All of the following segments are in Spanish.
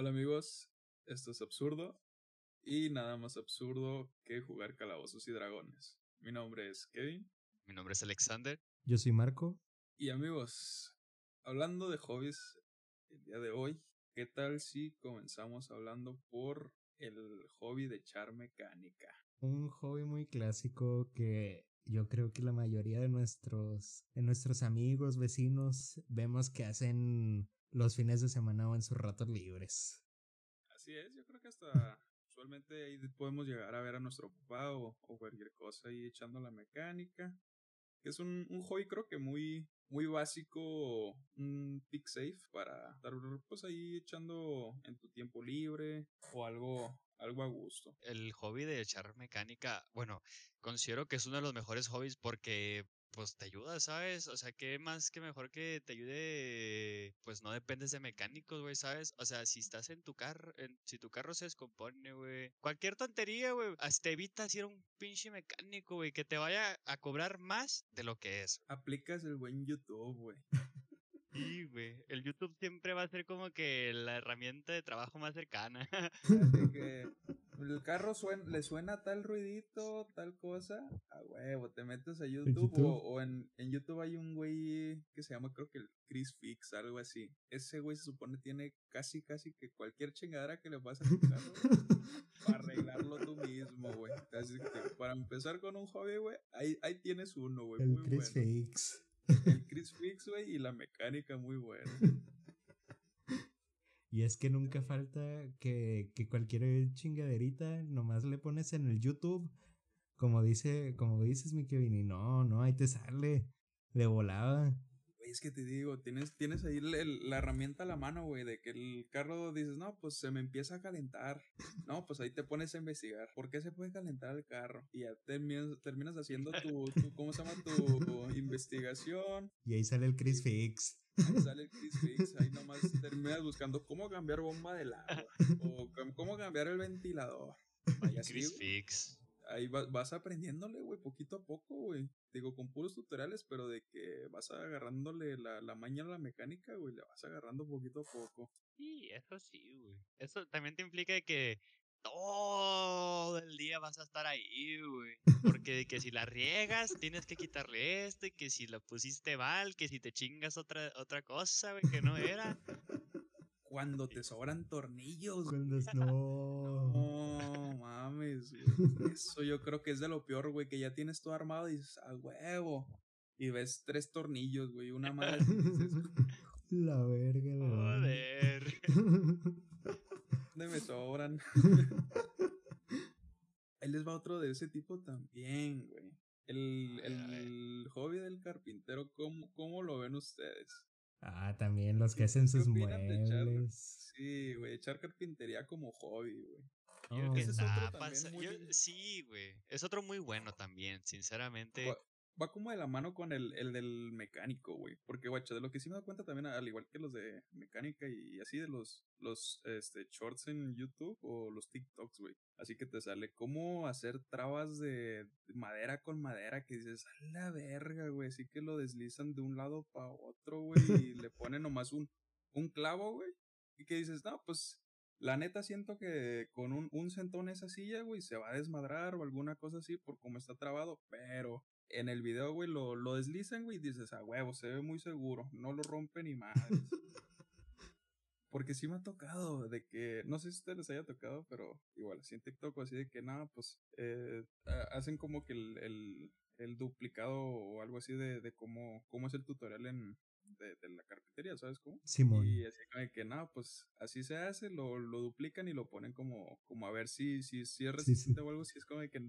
Hola amigos, esto es absurdo y nada más absurdo que jugar calabozos y dragones. Mi nombre es Kevin. Mi nombre es Alexander. Yo soy Marco. Y amigos, hablando de hobbies el día de hoy, ¿qué tal si comenzamos hablando por el hobby de echar mecánica? Un hobby muy clásico que yo creo que la mayoría de nuestros, de nuestros amigos, vecinos, vemos que hacen los fines de semana o en sus ratos libres. Así es, yo creo que hasta usualmente ahí podemos llegar a ver a nuestro papá o, cualquier cosa ahí echando la mecánica. Que es un, un hobby creo que muy, muy básico, un pick safe para estar pues ahí echando en tu tiempo libre o algo, algo a gusto. El hobby de echar mecánica, bueno, considero que es uno de los mejores hobbies porque pues te ayuda, ¿sabes? O sea, ¿qué más que mejor que te ayude? Pues no dependes de mecánicos, güey, ¿sabes? O sea, si estás en tu carro, si tu carro se descompone, güey, cualquier tontería, güey, te evitas ir a un pinche mecánico, güey, que te vaya a cobrar más de lo que es. Aplicas el buen YouTube, güey. Sí, güey. El YouTube siempre va a ser como que la herramienta de trabajo más cercana. Así que el carro le suena tal ruidito, tal cosa, a huevo, te metes a YouTube, O, en, en, YouTube hay un güey que se llama creo que el Chris Fix, algo así. Ese güey se supone tiene casi, casi que cualquier chingadera que le pase a tu carro para arreglarlo tú mismo, güey. Así que para empezar con un hobby, güey, ahí, ahí tienes uno, güey. El Chris Fix. El Chris Fix, güey, y la mecánica muy buena. Y es que nunca falta que, que cualquier chingaderita nomás le pones en el YouTube, como dice, como dices mi Kevin, y no, no, ahí te sale de volada. Es que te digo, tienes, tienes ahí la herramienta a la mano, güey, de que el carro dices, no, pues se me empieza a calentar. No, pues ahí te pones a investigar. ¿Por qué se puede calentar el carro? Y ya terminas, terminas haciendo tu, tu, ¿cómo se llama? Tu investigación. Y ahí sale el Chris Fix. Ahí sale el Chris Fix, ahí nomás terminas buscando cómo cambiar bomba del agua o cómo cambiar el ventilador. Chris Fix. Ahí vas, aprendiéndole, güey, poquito a poco, güey. Digo, con puros tutoriales, pero de que vas agarrándole la, la maña a la mecánica, güey, le vas agarrando poquito a poco. Sí, eso sí, güey. Eso también te implica que todo el día vas a estar ahí, güey. Porque que si la riegas, tienes que quitarle esto, y que si lo pusiste mal, que si te chingas otra, otra cosa, güey, que no era. Cuando te sobran tornillos. Cuando no. No, mames. Eso yo creo que es de lo peor, güey, que ya tienes todo armado y dices, a huevo. Y ves tres tornillos, güey, una madre. La verga, Joder. me sobran. Ahí les va otro de ese tipo también, güey. El, el, hobby del carpintero, ¿cómo, ¿cómo lo ven ustedes? Ah, también los que hacen sus muebles. sí, güey, echar carpintería como hobby, güey. Oh. es otro sí, güey. Es otro muy bueno también, sinceramente va como de la mano con el, el del mecánico, güey. Porque, guacha, de lo que sí me da cuenta también, al igual que los de mecánica y así de los, los este, shorts en YouTube o los TikToks, güey. Así que te sale cómo hacer trabas de madera con madera que dices, a la verga, güey. Así que lo deslizan de un lado para otro, güey. y le ponen nomás un, un clavo, güey. Y que dices, no, pues la neta siento que con un, un centón esa silla, güey, se va a desmadrar o alguna cosa así por cómo está trabado. Pero en el video, güey, lo, lo deslizan, güey, y dices, a huevo, se ve muy seguro, no lo rompe ni más. Porque sí me ha tocado de que, no sé si ustedes les haya tocado, pero igual, así en TikTok, así de que nada, pues eh, hacen como que el, el, el, duplicado o algo así de, de cómo, cómo es el tutorial en, de, de la carpintería, ¿sabes cómo? Simón. Y así que nada, pues así se hace, lo, lo duplican y lo ponen como, como a ver si, si, si es resistente o algo, si es como de que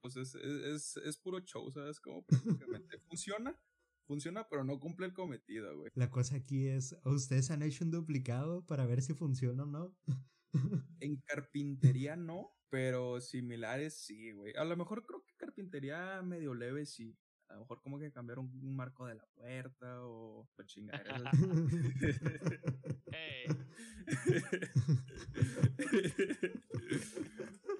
pues es, es, es puro show, ¿sabes? Como prácticamente funciona, funciona, pero no cumple el cometido, güey. La cosa aquí es, ¿ustedes han hecho un duplicado para ver si funciona o no? en carpintería no, pero similares sí, güey. A lo mejor creo que carpintería medio leve sí. A lo mejor como que cambiar un, marco de la puerta o, o chingaderas.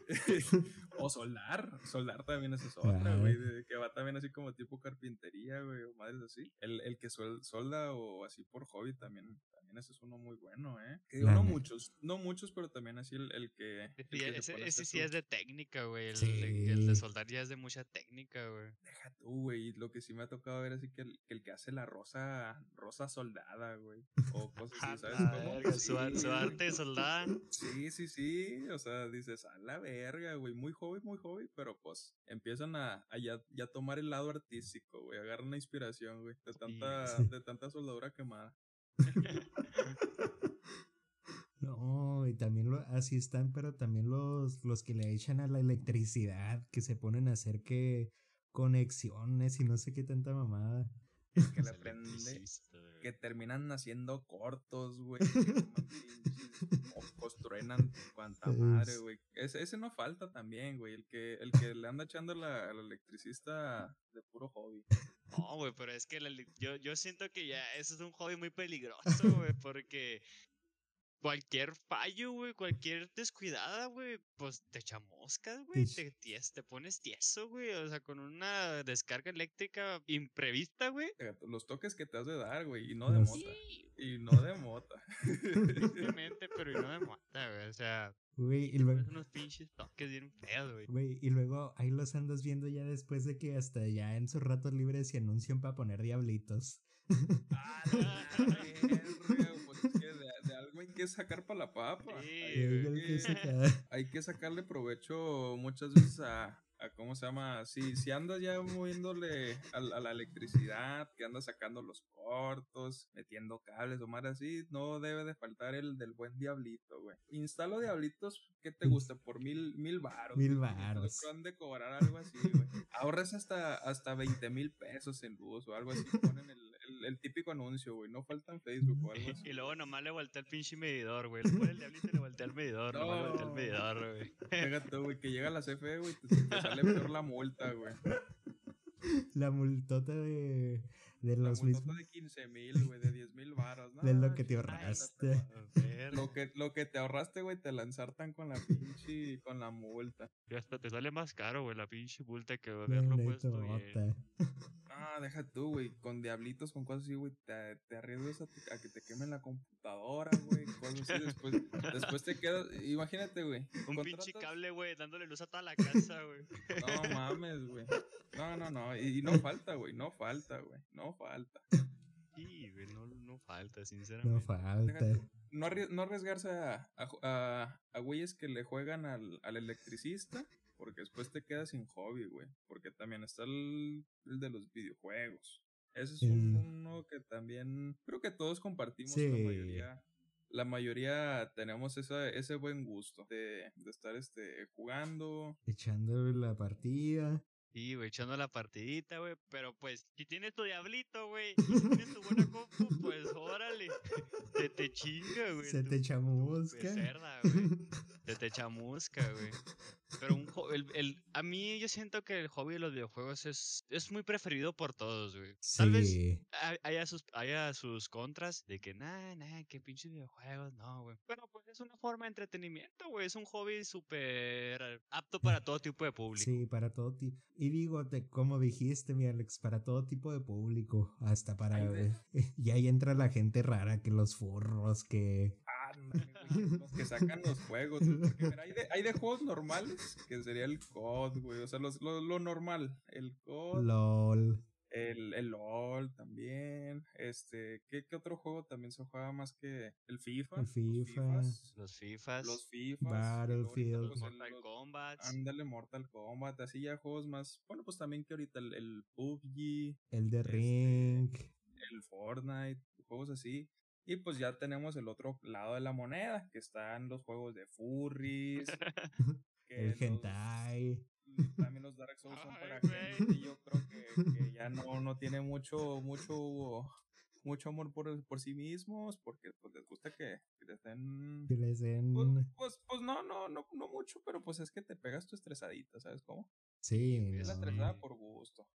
O soldar, soldar también es otra, güey, que va también así como tipo carpintería, güey, o madres así. El, el que solda o así por hobby también, también ese es uno muy bueno, ¿eh? Que no muchos, no muchos, pero también así el, el que... ese, sí es de técnica, güey, el, de soldar ya es de mucha técnica, güey. Deja tú, güey, lo que sí me ha tocado ver así que el, el que hace la rosa, rosa soldada, güey, o cosas así, ¿sabes? cómo? Su, su, arte soldada. Sí, sí, sí, o sea, dices, a la verga, güey, muy hobby, muy hobby, pero pues empiezan a, ya, ya, tomar el lado artístico, güey, agarran una inspiración, güey, de tanta, de tanta soldadura quemada. No, y también lo, así están, pero también los, los que le echan a la electricidad, que se ponen a hacer que conexiones y no sé qué tanta mamada. Que le prende, que terminan haciendo cortos, güey. o construenan cuanta madre, güey. Ese, ese, no falta también, güey. El que, el que le anda echando la, al electricista de puro hobby. No, güey, pero es que yo, yo siento que ya eso es un hobby muy peligroso, güey, porque cualquier fallo, güey, cualquier descuidada, güey, pues te chamoscas, güey, te, te, pones tieso, güey, o sea, con una descarga eléctrica imprevista, güey. Los toques que te has de dar, güey, y no de mota. Y no de mota. Simplemente, pero y no de mota, güey, o sea. Güey, y luego. unos pinches toques bien feos, güey. Güey, y luego ahí los andas viendo ya después de que hasta ya en sus ratos libres se anuncian para poner diablitos. Ah, que sacar para la papa. hay, que, sacarle provecho muchas veces a, ¿cómo se llama? Si, si andas ya moviéndole a, la electricidad, que andas sacando los cortos, metiendo cables o más así, no debe de faltar el del buen diablito, güey. Instalo diablitos que te guste por mil, mil baros. Mil baros. han de cobrar algo así, güey. Ahorras hasta, hasta 20 mil pesos en luz o algo así. Ponen el, el, típico anuncio, güey. No falta en Facebook o algo así. Y luego nomás le voltea el pinche medidor, güey. Le pone el diablito y le voltea el medidor. No. le voltea el medidor, güey. Fíjate, güey, que llega la CFE, güey, te, te sale peor la multa, güey. La multota de, de los mismos. de 15 mil, güey, de 10 mil varos, ¿no? De lo que te ahorraste. Lo que, lo que te ahorraste, güey, te lanzartan con la pinche, con la multa. Y hasta te sale más caro, güey, la pinche multa que haberlo puesto bien. Ah, deja tú, güey, con diablitos, con cosas así, güey, te, te arriesgas a, que te quemen la computadora, güey, cosas así, después, después te quedas, imagínate, güey. Un pinche cable, güey, dándole luz a toda la casa, güey. No mames, güey. No, no, no, y, no falta, güey, no falta, güey, no falta. Sí, güey, no, no falta, sinceramente. No falta. No, no arriesgarse a, a, a, güeyes que le juegan al, al electricista porque después te quedas sin hobby, güey. Porque también está el, de los videojuegos. Ese es uno que también creo que todos compartimos la mayoría. La mayoría tenemos esa, ese buen gusto de, de estar este, jugando. Echando la partida. Sí, güey, echando la partidita, güey. Pero pues, si tienes tu diablito, güey, y si tienes tu buena compu, pues órale. Se te chinga, güey. Se te chamusca. Se te chamusca, güey. Pero un el, el, a mí yo siento que el hobby de los videojuegos es, es muy preferido por todos, güey. Tal vez haya sus, haya sus contras de que, nah, nah, que pinches videojuegos, no, güey. Pero pues es una forma de entretenimiento, güey. Es un hobby súper apto para todo tipo de público. Sí, para todo tipo. Y digo, como dijiste, mi Alex, para todo tipo de público. Hasta para... y ahí entra la gente rara, que los furros, que los que sacan los juegos. hay, de, hay, de, juegos normales, que sería el COD, güey. O sea, los, lo, lo, normal. El COD. LOL. El, el LOL también. Este, ¿qué, ¿qué, otro juego también se juega más que el FIFA? El FIFA. Los FIFAs. Los FIFAs. Battlefield. Pues, Mortal Kombat. Ándale, Mortal Kombat. Así ya juegos más. Bueno, pues también que ahorita el, el PUBG. El de este, Ring. El Fortnite. Juegos así. Y pues ya tenemos el otro lado de la moneda, que están los juegos de furries. el hentai. También los Dark Souls son para gente y yo creo que, ya no, no tiene mucho, mucho, mucho amor por, por sí mismos, porque pues les gusta que, que les den... Que les den... Pues, pues, pues, no, no, no, no mucho, pero pues es que te pegas tu estresadita, ¿sabes cómo? Sí. Es la estresada por gusto.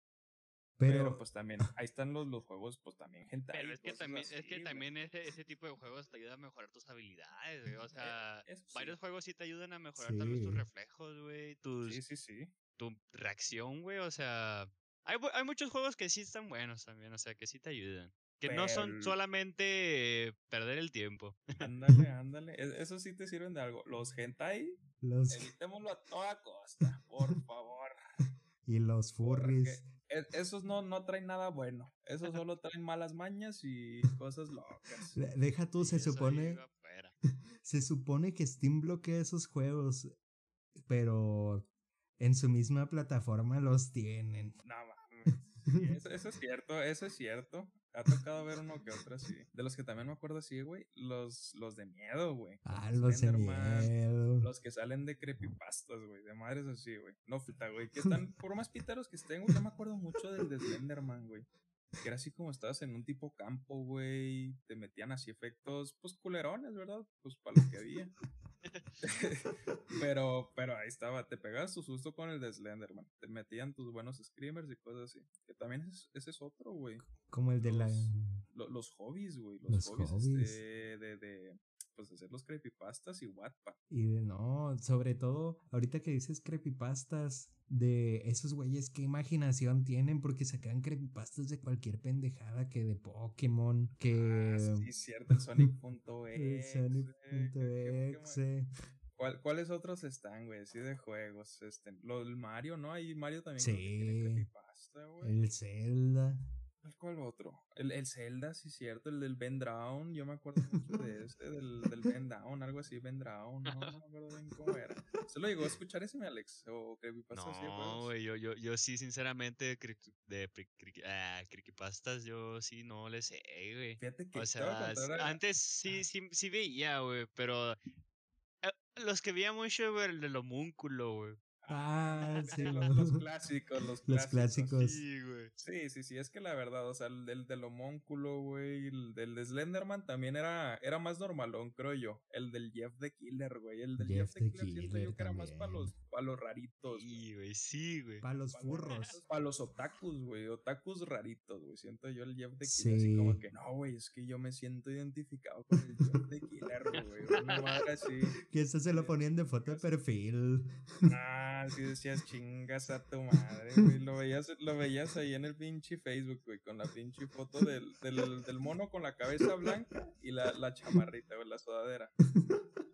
Pero, pues también, ahí están los, los juegos, pues también gente. Pero es que también, es que también ese, ese tipo de juegos te ayuda a mejorar tus habilidades, güey. O eh, sea, varios juegos sí te ayudan a mejorar vez tus reflejos, güey. Tus, sí, sí, sí. Tu reacción, güey. O sea, hay, hay muchos juegos que sí están buenos también, o sea, que sí te ayudan. Que no son solamente perder el tiempo. Ándale, ándale. E, eso sí te sirven de algo. Los hentai, los... evitémoslo a toda costa, por favor. Y los furries. E, esos no, no traen nada bueno. Esos solo traen malas mañas y cosas locas. Deja tú, se supone. Se supone que Steam bloquea esos juegos. Pero en su misma plataforma los tienen. No mames. eso, es cierto, eso es cierto. Ha tocado ver uno que otro así. De los que también me acuerdo así, güey. Los, los de miedo, güey. Ah, los de miedo. Los que salen de creepypastas, güey. De madres así, güey. No, fita, güey. Que están, por más pítaros que estén, güey. Yo me acuerdo mucho del de Slenderman, güey. Que era así como estabas en un tipo campo, güey. Te metían así efectos, pues culerones, ¿verdad? Pues para lo que había. pero, pero ahí estaba, te pegabas tu susto con el de Slenderman. Te metían tus buenos screamers y cosas así. Que también es, ese es otro, güey. Como el de la. los hobbies, güey. Los, hobbies, este, de, de, pues hacer los creepypastas y Wattpad. Y no, sobre todo, ahorita que dices creepypastas, de esos güeyes, qué imaginación tienen, porque sacan creepypastas de cualquier pendejada, que de Pokémon, que... Ah, sí, cierto, el Sonic.exe. ¿Cuáles otros están, güey? Sí, de juegos. Este, lo del Mario, ¿no? Hay Mario también. Sí. Creepypasta, güey. El Zelda. ¿Cuál otro? El, el Zelda, sí, cierto. El del Ben Drown. Yo me acuerdo mucho de ese, del, del Ben Down, algo así, Ben Drown. No, no me acuerdo bien cómo era. ¿Se lo llegó a escuchar ese, Alex? ¿O creepypastas? No, güey, yo, yo, yo sí, sinceramente, de ah, creepypastas, yo sí no le sé, güey. Fíjate que. O sea, antes sí, sí, sí veía, güey, pero. Eh, los que veía mucho, güey, el del homúnculo, güey. Ah, sí, los, clásicos, los, los clásicos. Sí, güey. Sí, sí, sí, es que la verdad, o sea, el del, del homónculo, güey, el del de Slenderman también era, era más normalón, creo yo. El del Jeff the Killer, güey. El del Jeff, the Killer, siento yo que era más para los, para los raritos. Sí, güey, sí, güey. Para los furros. Para los otakus, güey. Otakus raritos, güey. Siento yo el Jeff the Killer. Así como que, no, güey, es que yo me siento identificado con el Jeff the Killer, güey. Una madre así. Que eso se lo ponían de foto de perfil. Ah, sí decías chingas a tu madre, güey. Lo veías, lo veías ahí en el pinche Facebook, güey, con la pinche foto del, del, del mono con la cabeza blanca y la, la chamarrita, güey, la sudadera.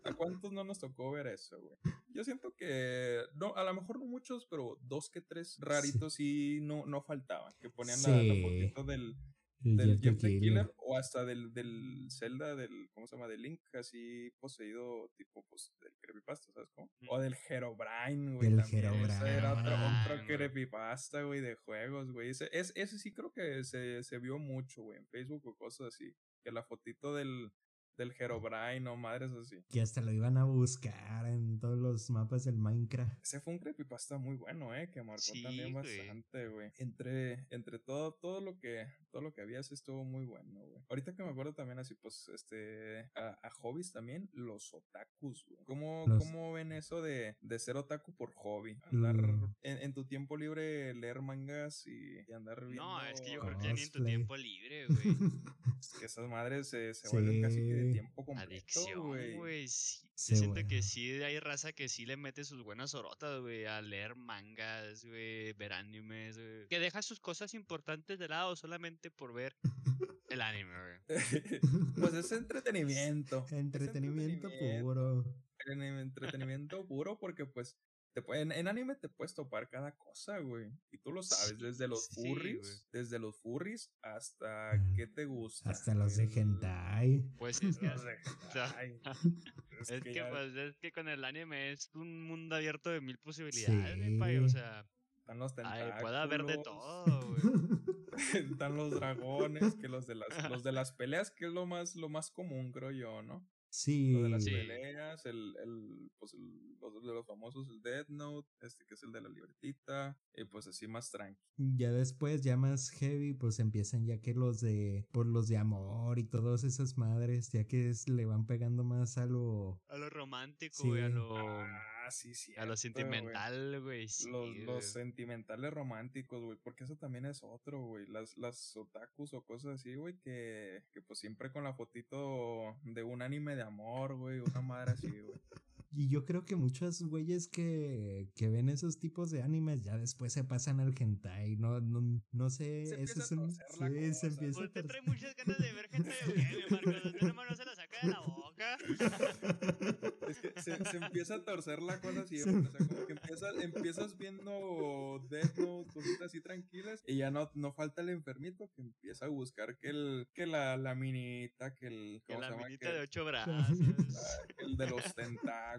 ¿A cuántos no nos tocó ver eso, güey? Yo siento que, no, a lo mejor no muchos, pero dos que tres raritos sí, no, no faltaban, que ponían la, la fotito del, del Jeff the Killer. o hasta del, del Zelda, del, ¿cómo se llama? Del Link, así poseído, tipo, pues, del creepypasta, ¿sabes cómo? O del Herobrine, güey. Del Herobrine. Ese era otro, otro creepypasta, güey, de juegos, güey. Ese, ese sí creo que se, se vio mucho, güey, en Facebook o cosas así. Que la fotito del, del Herobrine o madres así. Que hasta lo iban a buscar en todos los mapas del Minecraft. Ese fue un creepypasta muy bueno, eh, que marcó también bastante, güey. Entre, entre todo, todo lo que, todo lo que había sí estuvo muy bueno, güey. Ahorita que me acuerdo también así, pues, este, a, a hobbies también, los otakus, güey. ¿Cómo, ¿Cómo, ven eso de, de ser otaku por hobby? Andar mm. en, tu tiempo libre leer mangas y, andar viendo... No, es que yo creo que ni en tu tiempo libre, güey. es que esas madres se, se vuelven casi que tiempo completo, Adicción, güey. Sí, siento que sí hay raza que sí le mete sus buenas orotas, güey, a leer mangas, güey, ver animes, güey. Que deja sus cosas importantes de lado solamente por ver el anime, güey. pues es entretenimiento. entretenimiento, entretenimiento puro. Entretenimiento puro porque pues en, anime te puedes topar cada cosa, güey. Y tú lo sabes, desde los furries, desde los furries hasta mm, qué te gusta. Hasta los de hentai. Pues es que, es, que, pues, es que con el anime es un mundo abierto de mil posibilidades, mi pay, o sea. Están los tentáculos. puede haber de todo, güey. Están los dragones, que los de las, los de las peleas, que es lo más, lo más común, creo yo, ¿no? Sí. Lo de las peleas, el, el, pues los de los famosos, el Dead Note, este que es el de la libertita, y pues así más tranqui. Ya después, ya más heavy, pues empiezan ya que los de, por los de amor y todas esas madres, ya que le van pegando más a lo... A lo romántico, y a lo... Ah, Ah, sí, sí. A lo sentimental, güey. Sí, los, los sentimentales románticos, güey. Porque eso también es otro, güey. Las, las otakus o cosas así, güey. Que, que pues siempre con la fotito de un anime de amor, güey. Una madre así, güey. Y yo creo que muchos güeyes que, que ven esos tipos de animes ya después se pasan al hentai. No, no, no sé. Se eso empieza es a un. Sí, se cosa. empieza a Pues te torcer. trae muchas ganas de ver gente mi Marcos. Usted nomás no se la saca de la boca. Es que se, se empieza a torcer la cosa Se- siempre. O sea, como que empiezas, empiezas viendo Death Note, cositas así tranquilas. Y ya no, no falta el enfermito que empieza a buscar que el, que la, la minita, que el. Que ¿cómo la se llama? minita Que- de ocho brazos. el de los tentáculos.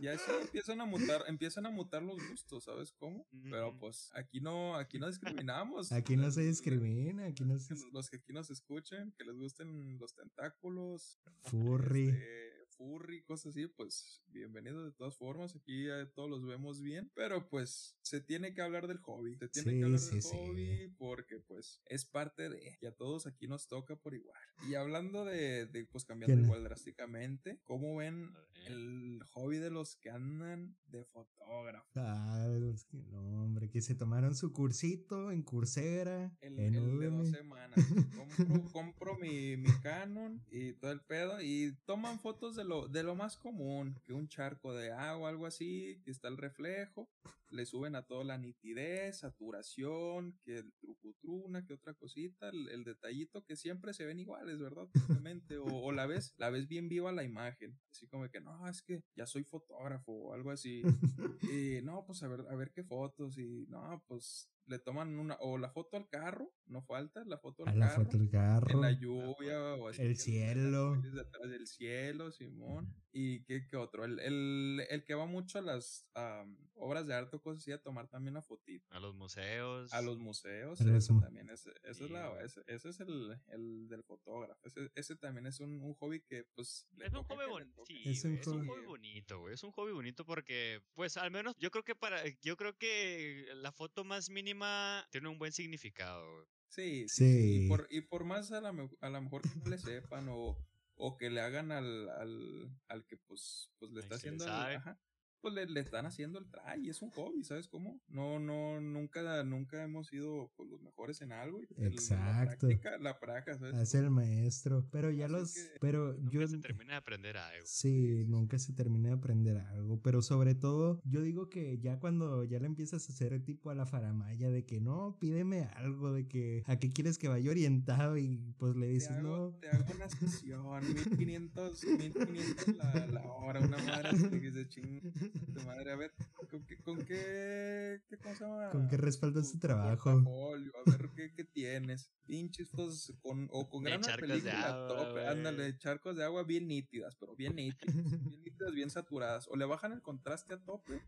Y así empiezan a mutar, empiezan a mutar los gustos, ¿sabes cómo? Pero pues aquí no, aquí no discriminamos. Aquí no se discrimina, aquí no se. Los que aquí nos escuchen, que les gusten los tentáculos, Furry. este, furry, cosas así, pues bienvenidos de todas formas. Aquí eh, todos los vemos bien, pero pues se tiene que hablar del hobby. Se tiene Sí, que hablar sí, del sí. hobby porque pues es parte de. Y a todos aquí nos toca por igual. Y hablando de, de pues cambiando ¿Qué? igual drásticamente, ¿cómo ven el hobby de los que andan de fotógrafo? Ah, los que no, hombre, que se tomaron su cursito en Coursera, El, en el de dos semanas. Compro, compro mi, mi Canon y todo el pedo. Y toman fotos de lo, de lo más común. Que un charco de agua, algo así. Que está el reflejo. Le suben a todo la nitidez, saturación, que el trucutruna, que otra cosita. El, el detallito que siempre se ven iguales, ¿verdad? O, o la ves, la ves bien viva la imagen. Así como que no, es que ya soy fotógrafo o algo así. Y no, pues a ver, a ver qué fotos. Y no, pues le toman una, o la foto al carro, no falta, la foto A al la carro. foto del carro. En la lluvia o así. El cielo. Detrás del cielo, Simón. ¿Y qué, qué otro? El, el, el que va mucho a las am, obras de arte o cosas así a tomar también la fotito. A los museos. A los museos, mu- también es, ese es, la, ese, ese es el, el del fotógrafo. Ese, ese también es un, un hobby que, pues, le Es un hobby bonito. Sí, Es un es un hobby. hobby bonito, güey. Es un hobby bonito porque, pues, al menos yo creo que para, yo creo que la foto más mínima tiene un buen significado. Sí, sí. Y, por, y por más a la, me- a lo mejor que no le sepan o, o que le hagan al, al, al que pues, pues le está le haciendo el, ajá, pues le, le están haciendo el try y es un hobby, ¿sabes cómo? No, no, nunca, nunca hemos sido pues, los mejores en algo. y el- Exacto. La práctica, la práctica, ¿sabes? Hace el maestro. Pero ya Así los. Pero Nunca yo. se termina de aprender algo. Sí, nunca se termina de aprender algo, pero sobre todo yo digo que ya cuando ya le empiezas a hacer tipo a la faramaya de que no, pídeme algo, de que a qué quieres que vaya orientado y pues le Te dices hago, no. te hago una sesión, 1500, 1500 la, la hora, una madre que dice ching, tu madre, a ver, ¿con qué, con qué, qué cómo se llama? ¿Con qué respaldas tu trabajo? A ver qué, qué tienes. Pinches fotos con, o con gran charcos de película agua, top, ándale, charcos de agua bien nítidas, pero bien nítidas, bien nítidas, bien saturadas. O le bajan el contraste a tope.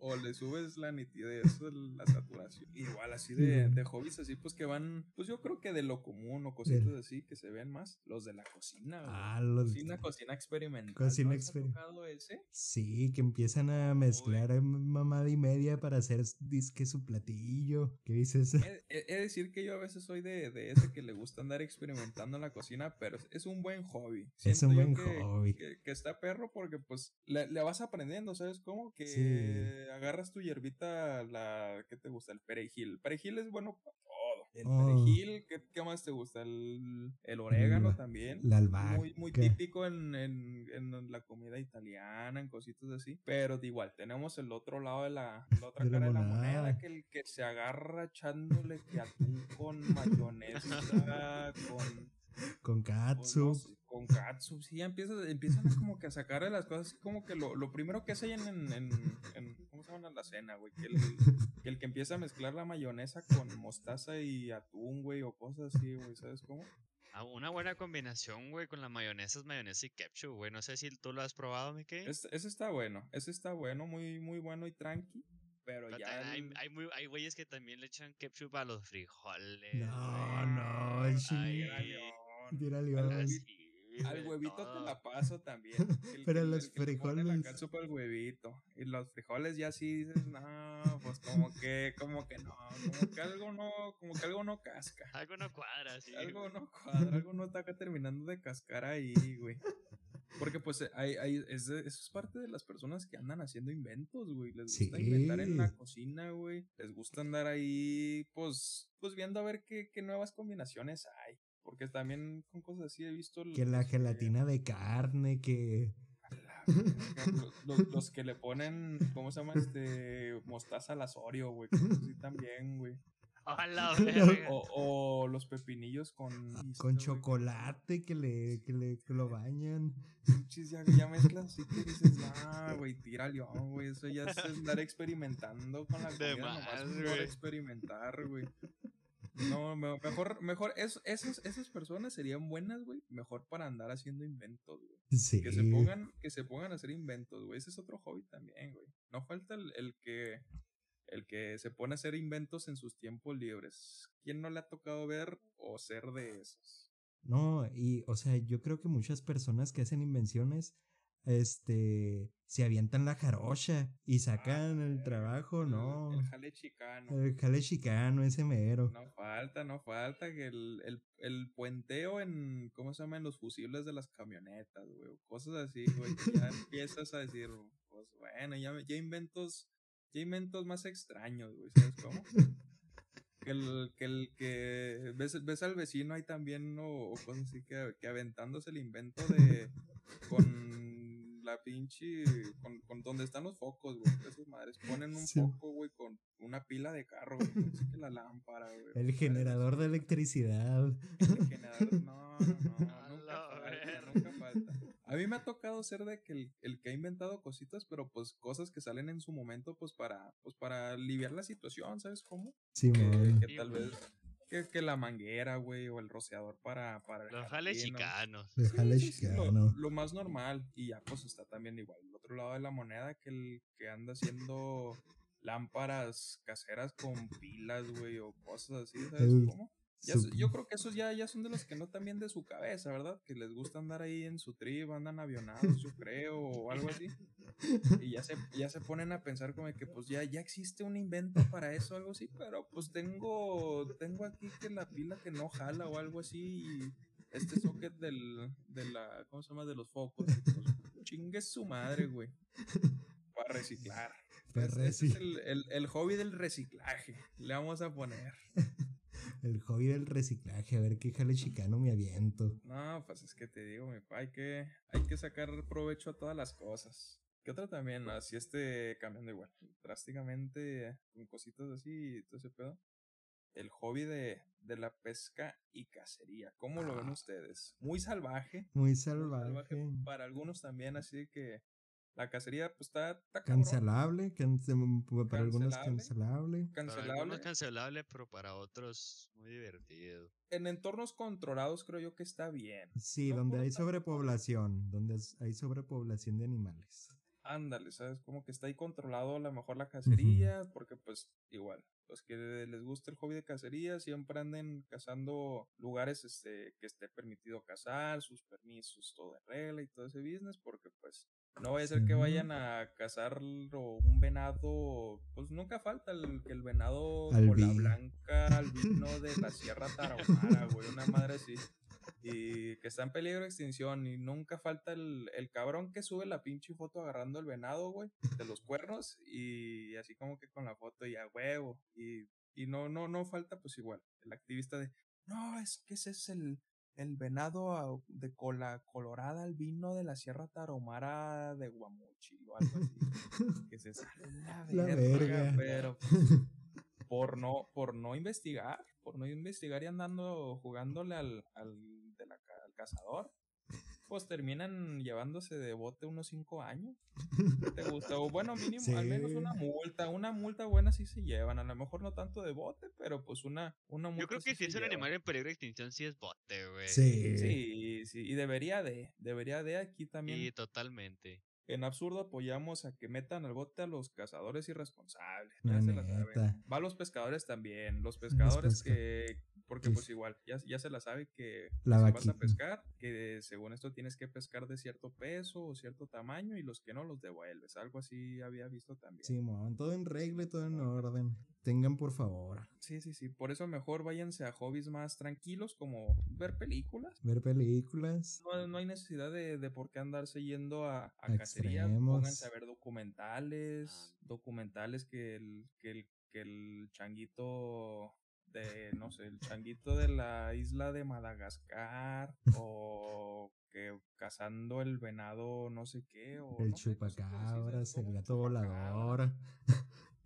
O le subes la nitidez, la saturación. Igual así de, de hobbies así, pues que van, pues yo creo que de lo común o cositas así que se ven más. Los de la cocina. Ah, los- Cocina, cocina experimental. Cocina ¿no les ha exper- tocado ese? Sí, que empiezan a mezclar eh, mamada y media para hacer disque su platillo. ¿Qué dices? He, he- he de decir que yo a veces soy de, de ese que le gusta andar experimentando en la cocina, pero es, un buen hobby. Es un buen que, hobby. Que, que está perro porque pues le, le vas aprendiendo, ¿sabes cómo? Que Sí. Agarras tu hierbita, la ¿qué te gusta? El perejil. El perejil es bueno para todo. El Oh. perejil, ¿qué, qué más te gusta? El, el orégano La- también. La albahaca. Muy, muy típico en, en, en la comida italiana, en cositas así. Pero igual, tenemos el otro lado de la, la otra De la cara de la moneda. que el que se agarra echándole que atún con mayonesa, con, Con con, katsu. sé, con katsu. Sí, empiezan a como que a sacar de las cosas, como que lo, lo primero que hacen en, en, en, ¿cómo se llama? La cena, güey. Que el, que el que empieza a mezclar la mayonesa con mostaza y atún, güey, o cosas así, güey, ¿sabes cómo? Ah, una buena combinación, güey, con la mayonesa es mayonesa y ketchup, güey. No sé si tú lo has probado, Miki. Ese, ese está bueno, ese está bueno, muy, muy bueno y tranqui. Pero Pero ya. hay, el- hay, muy- hay güeyes que también le echan ketchup a los frijoles. No, güey. no, el Ay. Tira león. Al huevito- te la paso también. El Pero los el le La frijoles- al huevito. Y los frijoles ya sí dices, no, pues como que, como que no, como que algo no, como que algo no casca. Algo no cuadra, sí. Algo güey. no cuadra, algo no está acá terminando de cascar ahí, güey. Porque pues hay, hay, es eso es parte de las personas que andan haciendo inventos, güey. Les gusta inventar en la cocina, güey. Les gusta andar ahí, pues, pues viendo a ver qué, qué nuevas combinaciones hay. Porque también con cosas así he visto... Que la gelatina de carne, que... Los, los, que le ponen, ¿cómo se llama? Este, mostaza al asorio, güey. Sí, también, güey. O, los pepinillos con. Con chocolate que le, que le lo bañan. Ya, ya mezclas así que dices, ah, güey, tira león, güey. Eso ya es andar experimentando con la comida. nomás por experimentar, güey. No, mejor, mejor, es, esos, esas personas serían buenas, güey. Mejor para andar haciendo inventos, güey. Sí. Que se pongan, que se pongan a hacer inventos, güey. Ese es otro hobby también, güey. No falta el, el que el que se pone a hacer inventos en sus tiempos libres. ¿Quién no le ha tocado ver o ser de esos? No, y o sea, yo creo que muchas personas que hacen invenciones, este, se avientan la jarocha y sacan el trabajo, ¿no? El, jale chicano. El jale chicano, ese mero. No falta, no falta que el, el, el puenteo en, ¿cómo se llama? En los fusibles de las camionetas, güey. Cosas así, güey. ya empiezas a decir, pues bueno, ya, ya inventos ya inventos más extraños, güey, ¿sabes cómo? que el que, el, que ves, ves al vecino ahí también o, cosas así que, que, aventándose el invento de con la pinche con, con donde están los focos, güey, esas madres ponen un foco, güey, con una pila de carro, güey, que la lámpara, güey. El generador de electricidad. El generador, no, no, no, nunca falta, nunca falta. A mí me ha tocado ser de que el, el, que ha inventado cositas, pero pues cosas que salen en su momento, pues para, pues para aliviar la situación, ¿sabes cómo? Sí, que, que tal vez que, que, la manguera, güey, o el rociador para... para Los jales chicanos. Los jales chicanos. Lo, más normal. Y ya pues está también igual. El otro lado de la moneda que el que anda haciendo lámparas caseras con pilas, güey, o cosas así, ¿sabes cómo? yo creo que esos ya, ya son de los que no también de su cabeza, ¿verdad? Que les gusta andar ahí en su trip, andan avionados, yo creo, o algo así. Y ya se, ya se ponen a pensar como que pues ya, ya existe un invento para eso, algo así, pero pues tengo, tengo aquí que la pila que no jala o algo así, y este socket del, de la, ¿cómo se llama? De los focos. Pues, chingue su madre, güey. Para reciclar. es el, el, el hobby del reciclaje, le vamos a poner. El hobby del reciclaje, a ver qué jale chicano me aviento. No, pues es que te digo, mi pa, hay que, hay que sacar provecho a todas las cosas. ¿Qué otra también? Así este cambiando igual, drásticamente, con cositas así y todo ese pedo. El hobby de, de la pesca y cacería. ¿Cómo lo ven ah. ustedes? Muy salvaje. Muy salvaje. Muy salvaje. Para algunos también, así que la cacería, pues está, está cancelable, para algunos cancelable. Cancelable. Para algunos cancelable, pero para otros muy divertido. En entornos controlados creo yo que está bien. Sí, donde hay sobrepoblación, donde hay sobrepoblación de animales. Ándale, ¿sabes? Como que está ahí controlado a lo mejor la cacería, porque pues igual, los que les gusta el hobby de cacería siempre anden cazando lugares este, que esté permitido cazar, sus permisos, todo en regla y todo ese business, porque pues no vaya a ser que vayan a cazar un venado, pues nunca falta el, que el venado la blanca albino de la Sierra Tarahumara, güey, una madre así. Y que está en peligro de extinción. Y nunca falta el, el cabrón que sube la pinche foto agarrando el venado, güey, de los cuernos. Y así como que con la foto y a huevo. Y, y no, no, no falta, pues igual, el activista de, no, es que ese es el, el venado de cola colorada albino de la Sierra Tarahumara de Guamuchi o algo así. que se sale la verga, pero pues, por no por no investigar, por no investigar y andando jugándole al, al, de la, al cazador, pues terminan llevándose de bote unos cinco años. ¿Te gusta? O bueno, mínimo, al menos una multa. Una multa buena sí se llevan. A lo mejor no tanto de bote, pero pues una, una multa. Yo creo que si es un animal en peligro de extinción, sí es bote, güey. Sí. Sí, sí. Y debería de. Debería de aquí también. Sí, totalmente. En absurdo apoyamos a que metan al bote a los cazadores irresponsables. Va a los pescadores también. Los pescadores que Porque pues igual, ya, ya se la sabe que La si vas a pescar, que según esto tienes que pescar de cierto peso o cierto tamaño y los que no los devuelves. Algo así había visto también. Simón, todo en regla y todo en orden. Tengan por favor. Sí, sí, sí. Por eso mejor váyanse a hobbies más tranquilos como ver películas. Ver películas. No, no hay necesidad de, de por qué andarse yendo a, a cacería. Pónganse a ver documentales. Documentales que el, que el, que el changuito de, no sé, el changuito de la isla de Madagascar. o que cazando el venado no sé qué. O El no sé, chupacabras, ¿sabes? el gato volador.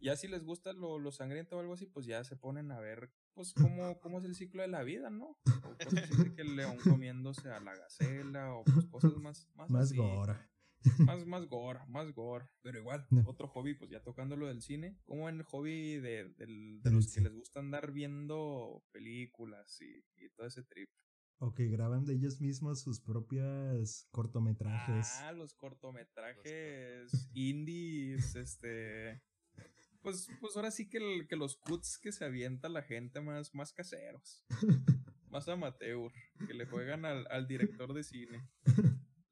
Ya si les gusta lo, lo sangriento o algo así, pues ya se ponen a ver, pues, cómo, cómo es el ciclo de la vida, ¿no? O cosas así de que el león comiéndose a la gacela, o pues cosas más, más, Más así, gore. Más, más gore, más gore. Pero igual, No. otro hobby, pues ya tocando lo del cine, como en el hobby de, de los que les gusta andar viendo películas y, y todo ese trip. O que graban de ellos mismos sus propias cortometrajes. Ah, los cortometrajes indies, este. Pues, pues ahora sí que, el- que los cuts que se avienta la gente más, más caseros. más amateur. Que le juegan al, al director de cine.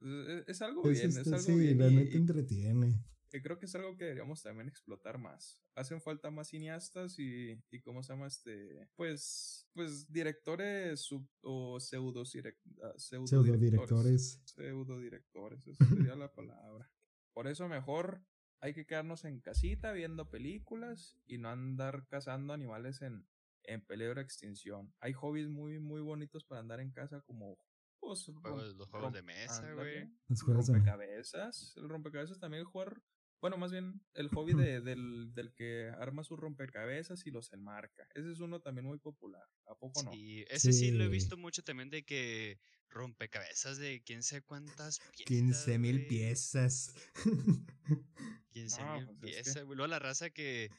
Es, es- es algo Pues bien, es este, algo sí, bien. la y- entretiene. creo que es algo que deberíamos también explotar más. Hacen falta más cineastas y, y ¿cómo se llama este? Pues, pues directores sub- o pseudo, pseudo, Pseudo directores. pseudo directores, esa sería la palabra. Por eso mejor hay que quedarnos en casita viendo películas y no andar cazando animales en, en peligro de extinción. Hay hobbies muy, muy bonitos para andar en casa como pues, Juegos- los juegos de mesa, güey. Los juegos de- rompecabezas. El rompecabezas también jugar. Bueno, más bien el hobby de- del, del que arma sus rompecabezas y los enmarca. Ese es uno también muy popular. ¿A poco no? Sí, ese sí. lo he visto mucho también de que rompecabezas de quién sé cuántas piezas. 15 mil piezas. 15 No, mil pues es que- piezas. Luego la raza que,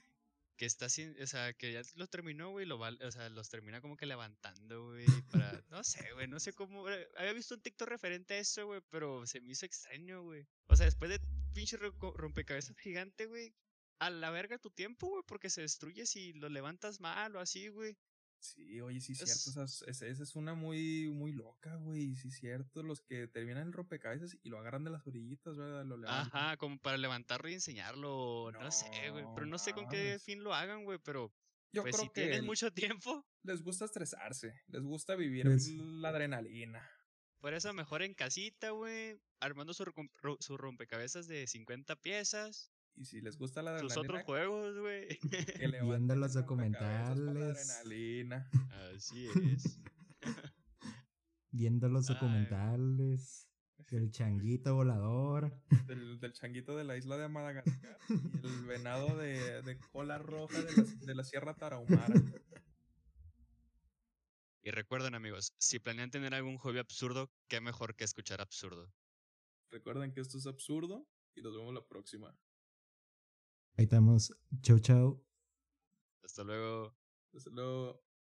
que está sin, o sea, que ya lo terminó, güey, lo va, o sea, los termina como que levantando, güey, para, no sé, güey, no sé cómo, eh, había visto un TikTok referente a eso, güey, pero se me hizo extraño, güey. O sea, después de pinche ro- rompecabezas gigante, güey, a la verga tu tiempo, güey, porque se destruye si lo levantas mal o así, güey. Sí, oye, sí, Es- cierto. Esa, es- esa es una muy, muy loca, güey. Sí, cierto. Los que terminan el rompecabezas y lo agarran de las orillitas, ¿verdad? Lo. Ajá, como para levantarlo y enseñarlo, no, sé, güey, No pero no sé con qué fin lo hagan, güey, pero Yo pues creo si que el- mucho tiempo, les gusta estresarse. Les gusta vivir Les- la adrenalina. Por eso mejor en casita, güey, armando su, su rompecabezas de 50 piezas, Y si les gusta la sus adrenalina, otros juegos, güey. que levanten Viendo los el rompecabezas con la documentales. adrenalina. Así es. Viendo los Ay. documentales. El changuito volador. Del, del changuito de la isla de Madagascar. y el venado de, de cola roja de la, de la Sierra Tarahumara. Y recuerden, amigos, si planean tener algún hobby absurdo, qué mejor que escuchar absurdo. Recuerden que esto es absurdo y nos vemos la próxima. Ahí estamos. Chau, chau. Hasta luego. Hasta luego.